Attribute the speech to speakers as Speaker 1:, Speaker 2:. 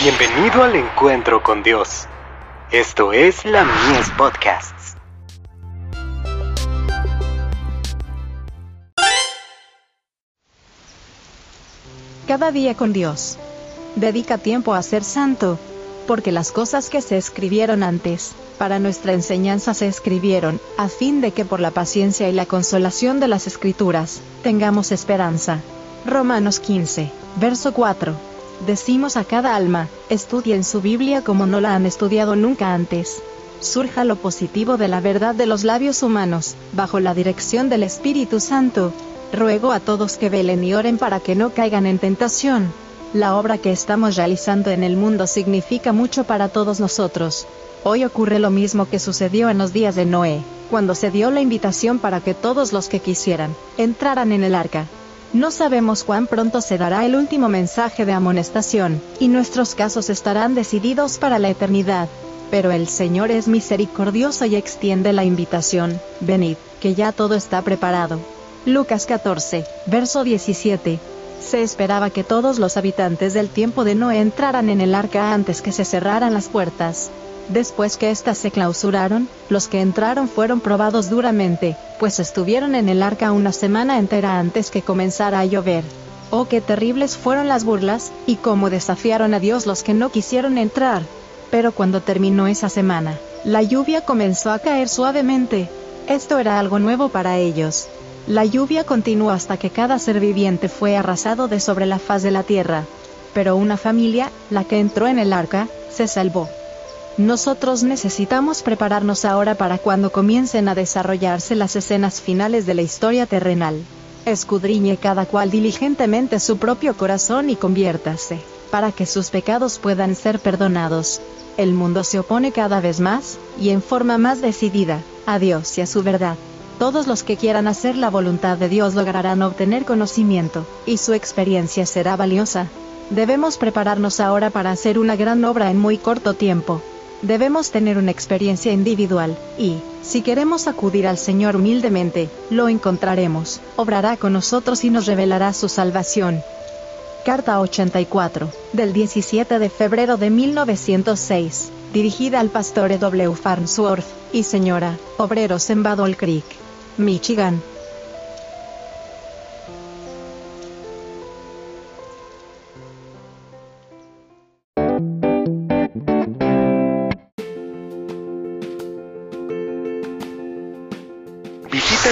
Speaker 1: Bienvenido al encuentro con Dios. Esto es la Mies Podcasts.
Speaker 2: Cada día con Dios. Dedica tiempo a ser santo, porque las cosas que se escribieron antes, para nuestra enseñanza se escribieron, a fin de que por la paciencia y la consolación de las escrituras, tengamos esperanza. Romanos 15, verso 4. Decimos a cada alma, estudien su Biblia como no la han estudiado nunca antes. Surja lo positivo de la verdad de los labios humanos, bajo la dirección del Espíritu Santo. Ruego a todos que velen y oren para que no caigan en tentación. La obra que estamos realizando en el mundo significa mucho para todos nosotros. Hoy ocurre lo mismo que sucedió en los días de Noé, cuando se dio la invitación para que todos los que quisieran, entraran en el arca. No sabemos cuán pronto se dará el último mensaje de amonestación, y nuestros casos estarán decididos para la eternidad. Pero el Señor es misericordioso y extiende la invitación, venid, que ya todo está preparado. Lucas 14, verso 17. Se esperaba que todos los habitantes del tiempo de Noé entraran en el arca antes que se cerraran las puertas. Después que éstas se clausuraron, los que entraron fueron probados duramente, pues estuvieron en el arca una semana entera antes que comenzara a llover. Oh, qué terribles fueron las burlas, y cómo desafiaron a Dios los que no quisieron entrar. Pero cuando terminó esa semana, la lluvia comenzó a caer suavemente. Esto era algo nuevo para ellos. La lluvia continuó hasta que cada ser viviente fue arrasado de sobre la faz de la tierra. Pero una familia, la que entró en el arca, se salvó. Nosotros necesitamos prepararnos ahora para cuando comiencen a desarrollarse las escenas finales de la historia terrenal. Escudriñe cada cual diligentemente su propio corazón y conviértase, para que sus pecados puedan ser perdonados. El mundo se opone cada vez más, y en forma más decidida, a Dios y a su verdad. Todos los que quieran hacer la voluntad de Dios lograrán obtener conocimiento, y su experiencia será valiosa. Debemos prepararnos ahora para hacer una gran obra en muy corto tiempo. Debemos tener una experiencia individual, y, si queremos acudir al Señor humildemente, lo encontraremos, obrará con nosotros y nos revelará su salvación. Carta 84, del 17 de febrero de 1906, dirigida al pastor E. W. Farnsworth, y señora, obreros en Battle Creek, Michigan.